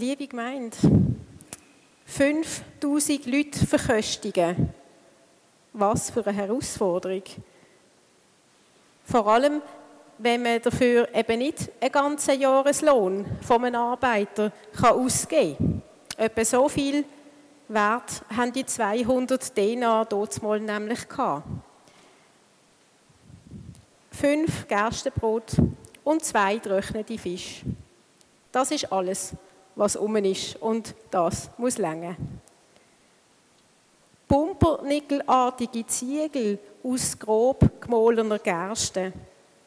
Liebe Gemeinde, 5000 Leute verköstigen. Was für eine Herausforderung. Vor allem, wenn man dafür eben nicht einen ganzen Jahreslohn von einem Arbeiter kann ausgeben kann. Etwa so viel Wert haben die 200 Denar dort mal nämlich gehabt. Fünf Gerstenbrot und zwei getrocknete Fische. Das ist alles, was um ist und das muss länger. Pumpernickelartige Ziegel aus grob gemahlener Gerste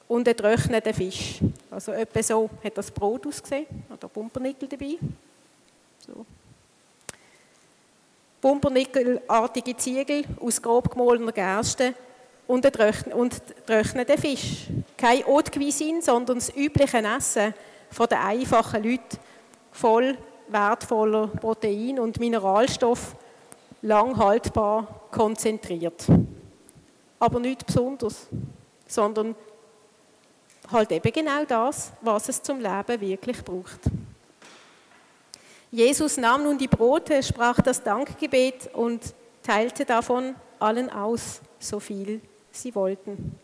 und ein getrockneter Fisch. Also etwa so hat das Brot ausgesehen. Da Pumpernickel dabei. So. Pumpernickelartige Ziegel aus grob gemahlener Gerste und getrockneten Fisch. Kein Haute Cuisine, sondern das übliche Essen den einfachen Leuten, voll wertvoller Protein und Mineralstoff, lang haltbar, konzentriert. Aber nichts Besonderes, sondern halt eben genau das, was es zum Leben wirklich braucht. Jesus nahm nun die Brote, sprach das Dankgebet und teilte davon allen aus, so viel sie wollten.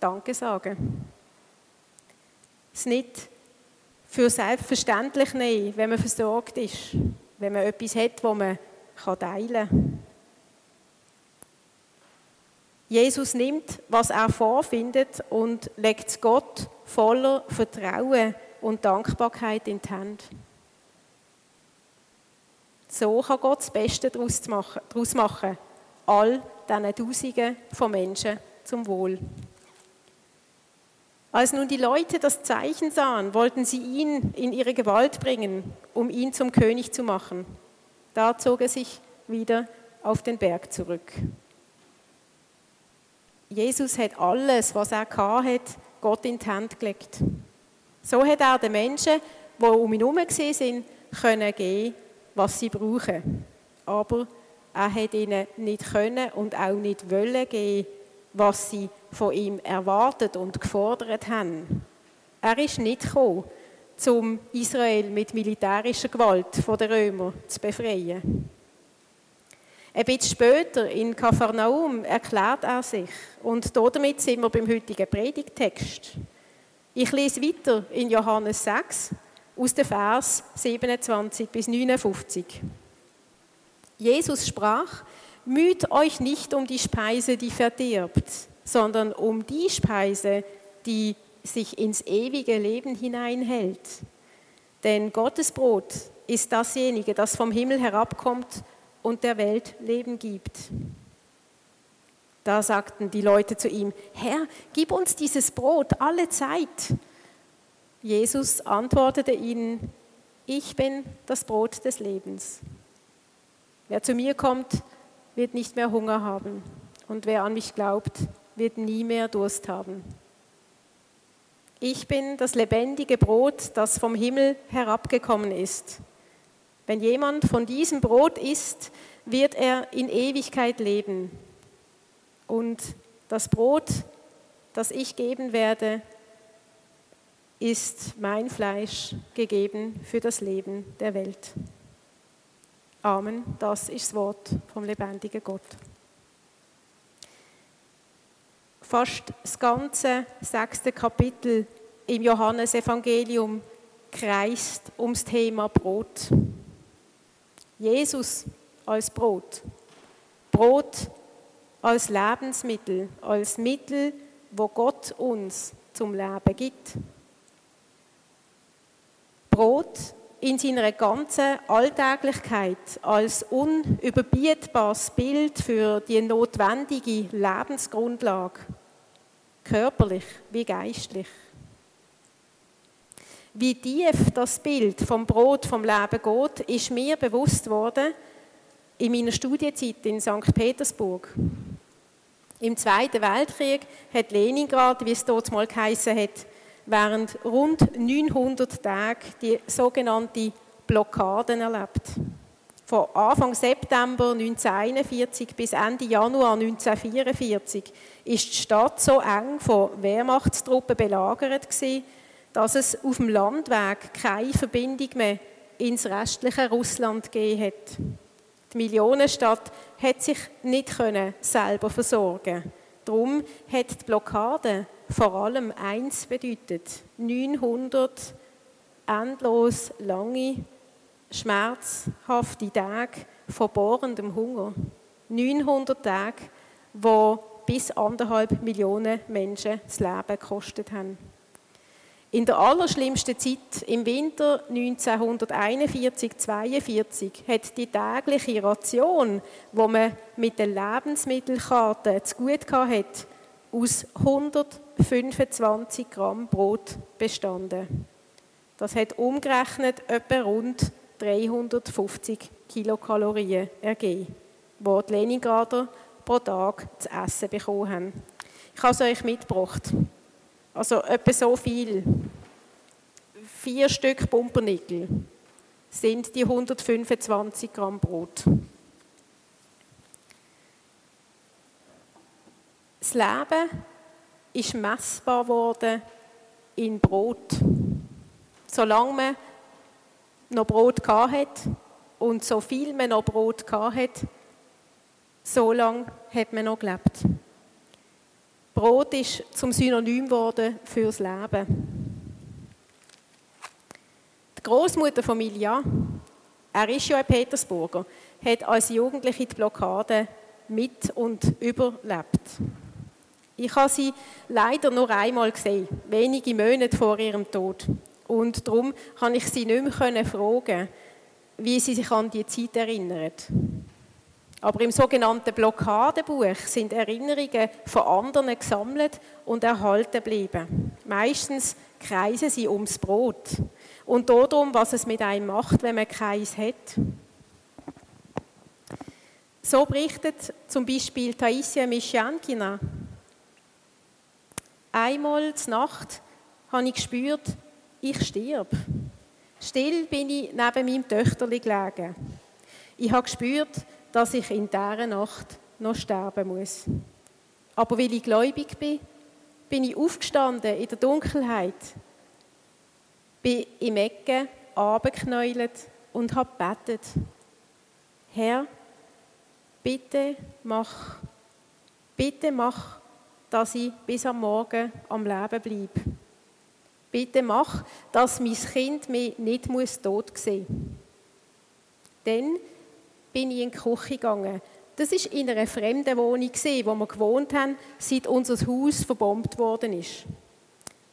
Danke sagen. Es nicht für selbstverständlich nehmen, wenn man versorgt ist, wenn man etwas hat, wo man teilen kann. Jesus nimmt, was er vorfindet und legt es Gott voller Vertrauen und Dankbarkeit in die Hände. So kann Gott das Beste daraus machen, all diesen Tausenden von Menschen zum Wohl. Als nun die Leute das Zeichen sahen, wollten sie ihn in ihre Gewalt bringen, um ihn zum König zu machen. Da zog er sich wieder auf den Berg zurück. Jesus hat alles, was er hatte, Gott in die Hand gelegt. So hat er den Menschen, die um ihn herum sind, können geben, was sie brauchen. Aber er hat ihnen nicht können und auch nicht wollen geben, was sie von ihm erwartet und gefordert haben. Er ist nicht gekommen, um Israel mit militärischer Gewalt von den Römern zu befreien. Ein bisschen später in Kapharnaum erklärt er sich und damit sind wir beim heutigen Predigtext. Ich lese weiter in Johannes 6 aus den Vers 27 bis 59. Jesus sprach, müht euch nicht um die Speise, die verdirbt, sondern um die Speise, die sich ins ewige Leben hineinhält. Denn Gottes Brot ist dasjenige, das vom Himmel herabkommt und der Welt Leben gibt. Da sagten die Leute zu ihm, Herr, gib uns dieses Brot alle Zeit. Jesus antwortete ihnen, ich bin das Brot des Lebens. Wer zu mir kommt, wird nicht mehr Hunger haben. Und wer an mich glaubt, wird nie mehr Durst haben. Ich bin das lebendige Brot, das vom Himmel herabgekommen ist. Wenn jemand von diesem Brot isst, wird er in Ewigkeit leben. Und das Brot, das ich geben werde, ist mein Fleisch gegeben für das Leben der Welt. Amen. Das ist das Wort vom lebendigen Gott. Fast das ganze sechste Kapitel im Johannesevangelium kreist ums Thema Brot. Jesus als Brot. Brot als Lebensmittel, als Mittel, wo Gott uns zum Leben gibt. Brot in seiner ganzen Alltäglichkeit als unüberbietbares Bild für die notwendige Lebensgrundlage, körperlich wie geistlich. Wie tief das Bild vom Brot vom Leben geht, ist mir bewusst worden in meiner Studienzeit in St. Petersburg. Im Zweiten Weltkrieg hat Leningrad, wie es dort mal geheißen hat, während rund 900 Tagen die sogenannte Blockaden erlebt. Von Anfang September 1941 bis Ende Januar 1944 ist die Stadt so eng von Wehrmachtstruppen belagert gewesen, dass es auf dem Landweg keine Verbindung mehr ins restliche Russland gegeben hat. Die Millionenstadt hat sich nicht selber versorgen. Darum hat die Blockade vor allem eins bedeutet: 900 endlos lange, schmerzhafte Tage von bohrendem Hunger. 900 Tage, wo bis anderthalb Millionen Menschen das Leben gekostet haben. In der allerschlimmsten Zeit, im Winter 1941-42, hat die tägliche Ration, wo man mit der Lebensmittelkarte zu gut hatte, aus 125 Gramm Brot bestanden. Das hat umgerechnet etwa rund 350 Kilokalorien ergeben, die die Leningrader pro Tag zu essen bekommen haben. Ich habe es euch mitgebracht. Also etwa so viel. Vier Stück Pumpernickel sind die 125 Gramm Brot. Das Leben ist messbar worden in Brot. Solange man noch Brot hatte und so viel man noch Brot hatte, so lange hat man noch gelebt. Brot ist zum Synonym geworden fürs Leben. Die Großmutter von Milja, er ist ja ein Petersburger, hat als Jugendliche die Blockade mit und überlebt. Ich habe sie leider nur einmal gesehen, wenige Monate vor ihrem Tod. Und darum kann ich sie nicht mehr fragen, wie sie sich an die Zeit erinnert. Aber im sogenannten Blockadebuch sind Erinnerungen von anderen gesammelt und erhalten geblieben. Meistens kreisen sie ums Brot und darum, was es mit einem macht, wenn man keins hat. So berichtet zum Beispiel Taisia Mischankina. Einmal zur Nacht habe ich gespürt, ich stirb. Still bin ich neben meinem Töchterli gelegen. Ich habe gespürt, dass ich in dieser Nacht noch sterben muss. Aber weil ich gläubig bin, bin ich aufgestanden in der Dunkelheit, bin im Ecke abgeknäult und habe gebetet. Herr, bitte mach, bitte mach, dass ich bis am Morgen am Leben bleibe. Bitte mach, dass mein Kind mich nicht tot sehen muss. Denn bin ich in die Küche gegangen. Das war in einer fremden Wohnung, wo wir gewohnt haben, seit unser Haus verbombt worden ist.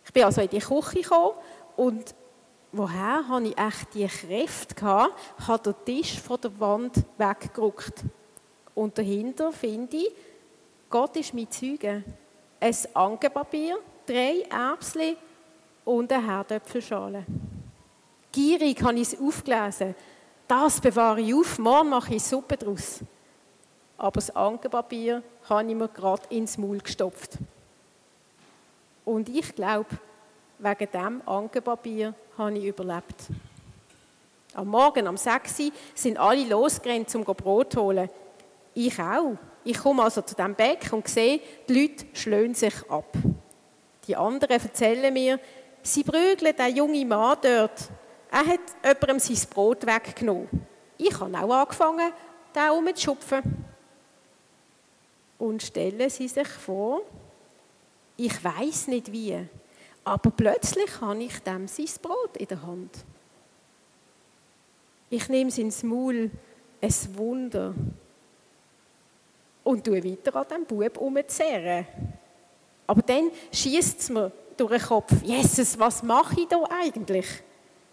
Ich bin also in die Küche gekommen und woher habe ich echt die Kräfte gehabt, habe den Tisch von der Wand weggerückt. Und dahinter finde ich, Gott ist mein Zeuge. Ein Angepapier, drei Erbsen und eine Herdöpfelschale. Gierig habe ich es aufgelesen das bewahre ich auf, morgen mache ich Suppe daraus. Aber das Ankerpapier habe ich mir gerade ins Maul gestopft. Und ich glaube, wegen diesem Ankerpapier habe ich überlebt. Am Morgen, am 6 Uhr, sind alle losgerannt, um Brot zu holen. Ich auch. Ich komme also zu diesem Beck und sehe, die Leute schlönen sich ab. Die anderen erzählen mir, sie prügeln den jungen Mann dort, er hat jemandem sein Brot weggenommen. Ich habe auch angefangen, da umzuschupfen. Und stellen Sie sich vor, ich weiß nicht wie, aber plötzlich habe ich dem sein Brot in der Hand. Ich nehme es ins Maul, ein Wunder. Und tue weiter an diesem Bub umzuzehren. Aber dann schießt es mir durch den Kopf, Jesus, was mache ich da eigentlich?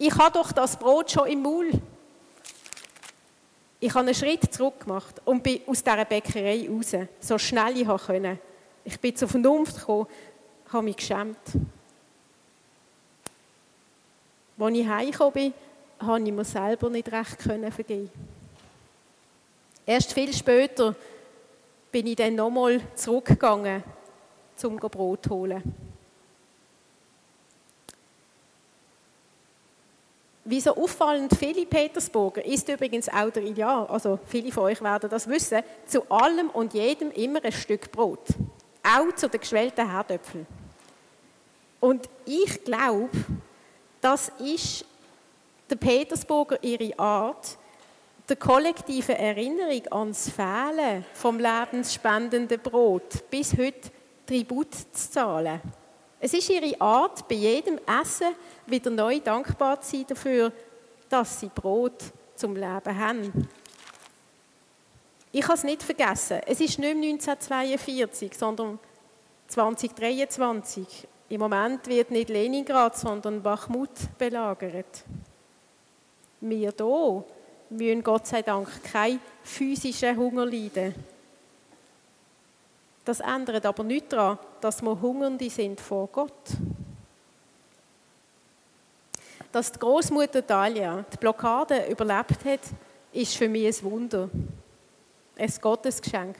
ich habe doch das Brot schon im Maul. Ich habe einen Schritt zurück gemacht und bin aus dieser Bäckerei raus, so schnell ich konnte. Ich bin zur Vernunft gekommen, habe mich geschämt. Als ich heimgekommen bin, konnte ich mir selber nicht recht vergeben. Erst viel später bin ich dann nochmal zurückgegangen, um Brot zu holen. Wie so auffallend viele Petersburger ist übrigens auch der Ideal, also viele von euch werden das wissen, zu allem und jedem immer ein Stück Brot. Auch zu den geschwellten Herdöpfeln. Und ich glaube, Das ist der Petersburger ihre Art, der kollektiven Erinnerung ans Fehlen vom lebensspendenden Brot bis heute Tribut zu zahlen. Es ist ihre Art, bei jedem Essen wieder neu dankbar zu sein dafür, dass sie Brot zum Leben haben. Ich habe es nicht vergessen. Es ist nicht mehr 1942, sondern 2023. Im Moment wird nicht Leningrad, sondern Bachmut belagert. Wir hier müssen Gott sei Dank keinen physischen Hunger leiden. Das ändert aber nicht daran, dass wir Hungernde sind vor Gott. Dass die Großmutter Talia die Blockade überlebt hat, ist für mich ein Wunder. Ein Gottesgeschenk.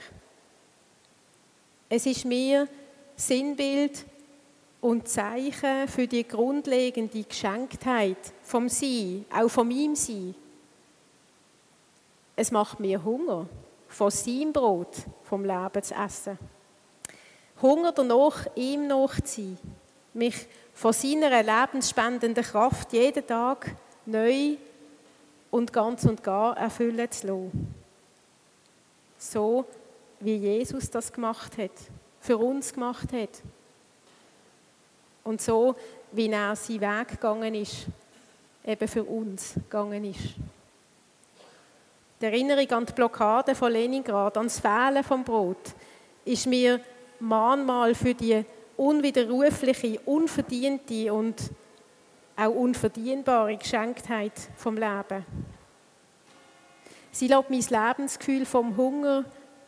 Es ist mir Sinnbild und Zeichen für die grundlegende Geschenktheit vom Sein, auch von meinem Sein. Es macht mir Hunger, von seinem Brot, vom Leben zu essen. Hunger danach, ihm nachzuziehen, mich von seiner lebensspendenden Kraft jeden Tag neu und ganz und gar erfüllen zu lassen. So wie Jesus das gemacht hat, für uns gemacht hat. Und so wie er seinen Weg gegangen ist, eben für uns gegangen ist. Die Erinnerung an die Blockade von Leningrad, an das Fehlen vom Brot, ist mir Mahnmal für die unwiderrufliche, unverdiente und auch unverdienbare Geschenktheit vom Leben. Sie lässt mein Lebensgefühl vom Hunger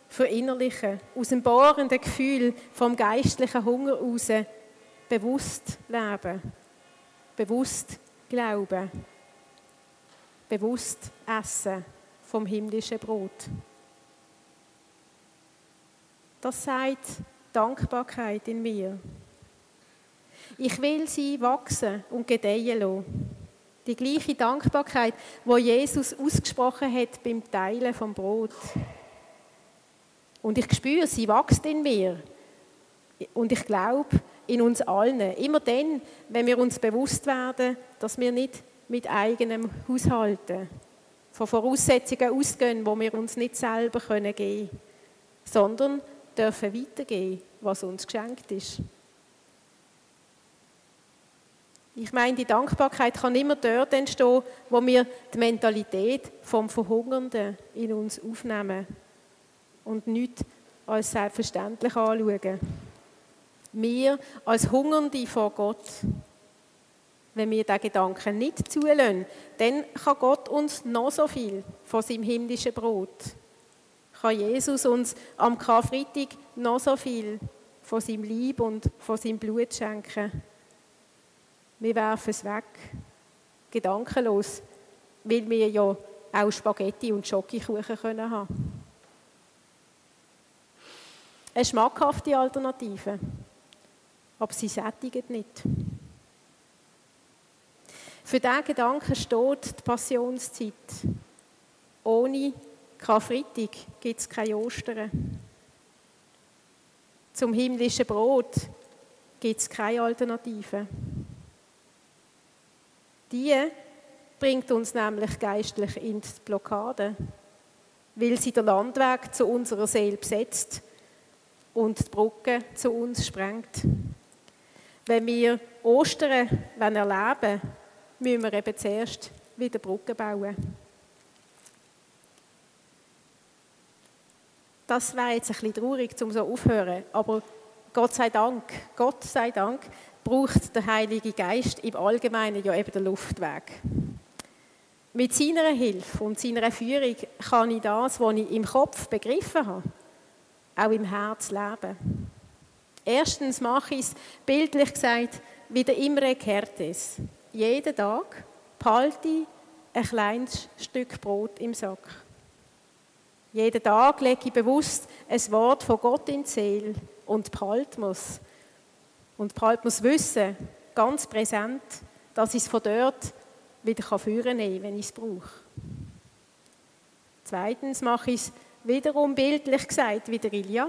verinnerlichen, aus dem bohrenden Gefühl vom geistlichen Hunger raus bewusst leben, bewusst glauben, bewusst essen vom himmlischen Brot. Das sagt Dankbarkeit in mir. Ich will sie wachsen und gedeihen lassen. Die gleiche Dankbarkeit, wo Jesus ausgesprochen hat beim Teilen vom Brot. Und ich spüre, sie wächst in mir. Und ich glaube, in uns allen. Immer dann, wenn wir uns bewusst werden, dass wir nicht mit eigenem Haushalten von Voraussetzungen ausgehen, wo wir uns nicht selber geben können, sondern dürfen weitergeben, was uns geschenkt ist. Ich meine, die Dankbarkeit kann immer dort entstehen, wo wir die Mentalität vom Verhungernden in uns aufnehmen und nicht als selbstverständlich anschauen. Wir als Hungernde vor Gott, wenn wir diesen Gedanken nicht zulassen, dann kann Gott uns noch so viel von seinem himmlischen Brot kann Jesus uns am Karfreitag noch so viel von seinem Lieb und von seinem Blut schenken. Wir werfen es weg, gedankenlos, weil wir ja auch Spaghetti und Schokokuchen können haben. Eine schmackhafte Alternative, aber sie sättigt nicht. Für diesen Gedanken steht die Passionszeit. Ohne Karfreitag gibt es keine Ostern. Zum himmlischen Brot gibt es keine Alternative. Die bringt uns nämlich geistlich in die Blockade, weil sie den Landweg zu unserer Seele besetzt und die Brücke zu uns sprengt. Wenn wir Ostern erleben wollen, müssen wir eben zuerst wieder Brücken bauen. Das wäre jetzt ein bisschen traurig, um so aufzuhören. Aber Gott sei Dank, Gott sei Dank, braucht der Heilige Geist im Allgemeinen ja eben den Luftweg. Mit seiner Hilfe und seiner Führung kann ich das, was ich im Kopf begriffen habe, auch im Herz leben. Erstens mache ich es, bildlich gesagt, wie der Imre Kertes. Jeden Tag behalte ich ein kleines Stück Brot im Sack. Jeden Tag lege ich bewusst ein Wort von Gott in die Seele und behalte muss. Und behalte muss wissen, ganz präsent, dass ich es von dort wieder führen kann, wenn ich es brauche. Zweitens mache ich es wiederum bildlich gesagt, wie der Ilja.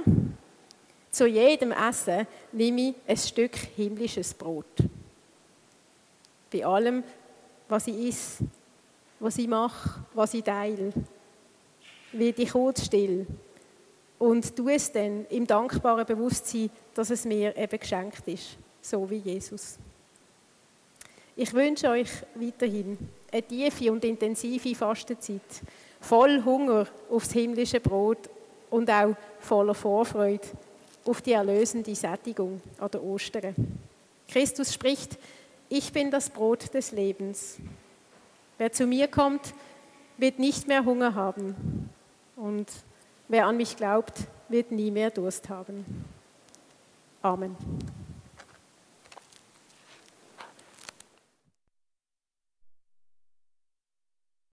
Zu jedem Essen nehme ich ein Stück himmlisches Brot. Bei allem, was ich esse, was ich mache, was ich teile. Werde ich kurz still und tue es dann im dankbaren Bewusstsein, dass es mir eben geschenkt ist, so wie Jesus. Ich wünsche euch weiterhin eine tiefe und intensive Fastenzeit, voll Hunger aufs himmlische Brot und auch voller Vorfreude auf die erlösende Sättigung an der Ostern. Christus spricht, ich bin das Brot des Lebens. Wer zu mir kommt, wird nicht mehr Hunger haben. Und wer an mich glaubt, wird nie mehr Durst haben. Amen.